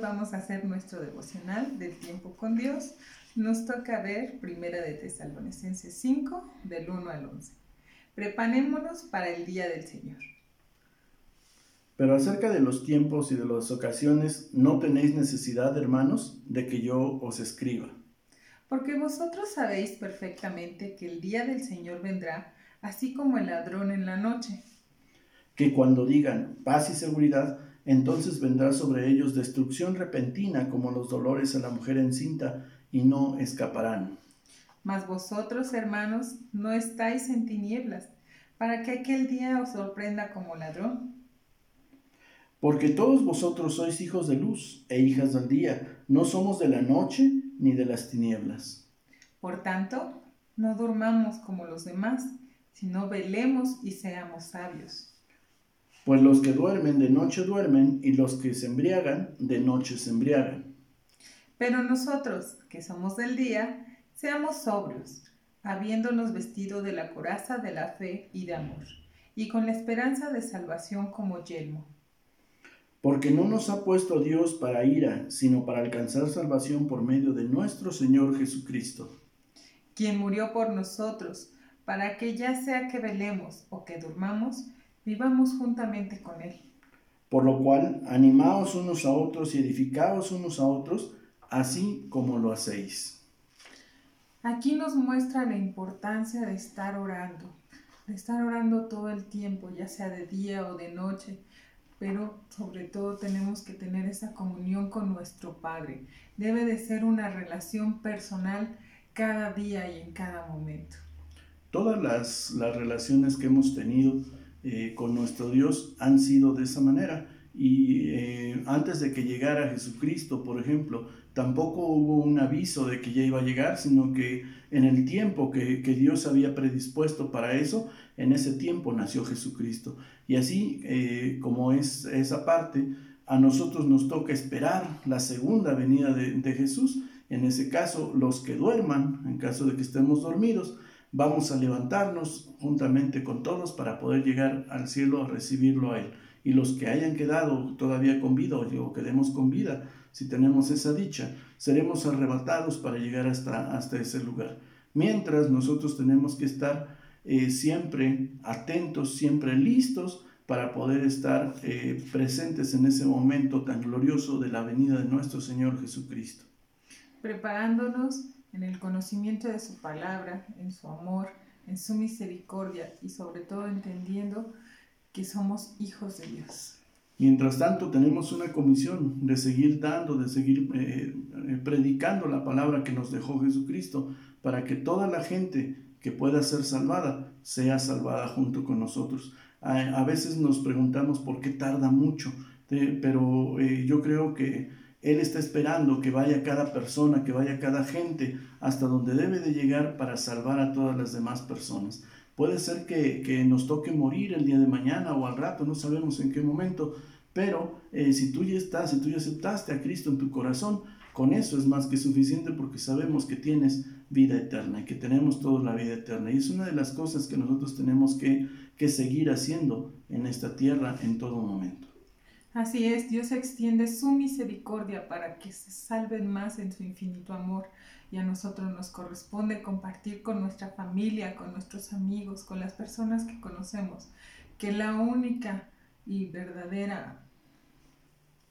vamos a hacer nuestro devocional del tiempo con Dios. Nos toca ver Primera de Tesalonicenses 5, del 1 al 11. Preparémonos para el día del Señor. Pero acerca de los tiempos y de las ocasiones, no tenéis necesidad, hermanos, de que yo os escriba. Porque vosotros sabéis perfectamente que el día del Señor vendrá, así como el ladrón en la noche. Que cuando digan paz y seguridad, entonces vendrá sobre ellos destrucción repentina como los dolores a la mujer encinta, y no escaparán. Mas vosotros, hermanos, no estáis en tinieblas, para que aquel día os sorprenda como ladrón. Porque todos vosotros sois hijos de luz e hijas del día, no somos de la noche ni de las tinieblas. Por tanto, no durmamos como los demás, sino velemos y seamos sabios. Pues los que duermen de noche duermen, y los que se embriagan de noche se embriagan. Pero nosotros, que somos del día, seamos sobrios, habiéndonos vestido de la coraza de la fe y de amor, y con la esperanza de salvación como yelmo. Porque no nos ha puesto Dios para ira, sino para alcanzar salvación por medio de nuestro Señor Jesucristo. Quien murió por nosotros, para que ya sea que velemos o que durmamos, vivamos juntamente con Él. Por lo cual, animaos unos a otros y edificaos unos a otros, así como lo hacéis. Aquí nos muestra la importancia de estar orando, de estar orando todo el tiempo, ya sea de día o de noche, pero sobre todo tenemos que tener esa comunión con nuestro Padre. Debe de ser una relación personal cada día y en cada momento. Todas las, las relaciones que hemos tenido eh, con nuestro Dios han sido de esa manera. Y eh, antes de que llegara Jesucristo, por ejemplo, tampoco hubo un aviso de que ya iba a llegar, sino que en el tiempo que, Dios había predispuesto para eso, en ese tiempo nació Jesucristo. Y así eh, como es esa parte, a nosotros nos toca esperar la segunda venida de, de Jesús. En ese caso, los que duerman, en caso de que estemos dormidos, vamos a levantarnos juntamente con todos para poder llegar al cielo a recibirlo a Él. Y los que hayan quedado todavía con vida o quedemos con vida, si tenemos esa dicha, seremos arrebatados para llegar hasta, hasta ese lugar. Mientras nosotros tenemos que estar eh, siempre atentos, siempre listos para poder estar eh, presentes en ese momento tan glorioso de la venida de nuestro Señor Jesucristo. Preparándonos en el conocimiento de su palabra, en su amor, en su misericordia y sobre todo entendiendo que somos hijos de Dios. Mientras tanto, tenemos una comisión de seguir dando, de seguir eh, eh, predicando la palabra que nos dejó Jesucristo, para que toda la gente que pueda ser salvada sea salvada junto con nosotros. A, veces nos preguntamos por qué tarda mucho, pero eh, yo creo que él está esperando que vaya cada persona, que vaya cada gente hasta donde debe de llegar para salvar a todas las demás personas. Puede ser que, nos toque morir el día de mañana o al rato, no sabemos en qué momento, pero eh, si tú ya estás, si tú ya aceptaste a Cristo en tu corazón, con eso es más que suficiente porque sabemos que tienes vida eterna y que tenemos toda la vida eterna. Y es una de las cosas que nosotros tenemos que, que seguir haciendo en esta tierra en todo momento. Así es, Dios extiende su misericordia para que se salven más en su infinito amor y a nosotros nos corresponde compartir con nuestra familia, con nuestros amigos, con las personas que conocemos, que la única y verdadera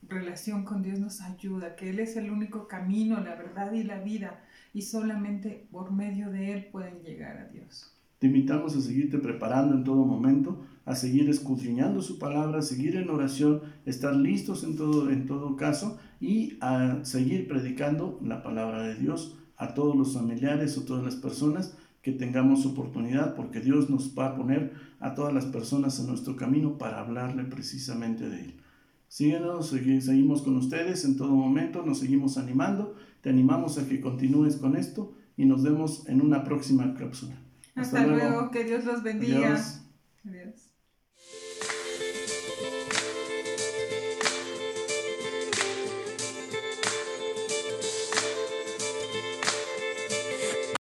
relación con Dios nos ayuda, que Él es el único camino, la verdad y la vida y solamente por medio de Él pueden llegar a Dios. Te invitamos a seguirte preparando en todo momento, a seguir escudriñando su palabra, a seguir en oración, estar listos en todo, en todo caso y a seguir predicando la palabra de Dios a todos los familiares o todas las personas que tengamos oportunidad, porque Dios nos va a poner a todas las personas en nuestro camino para hablarle precisamente de Él. Síguenos, seguimos con ustedes en todo momento, nos seguimos animando, te animamos a que continúes con esto y nos vemos en una próxima cápsula. Hasta, luego. que Dios los bendiga. Adiós.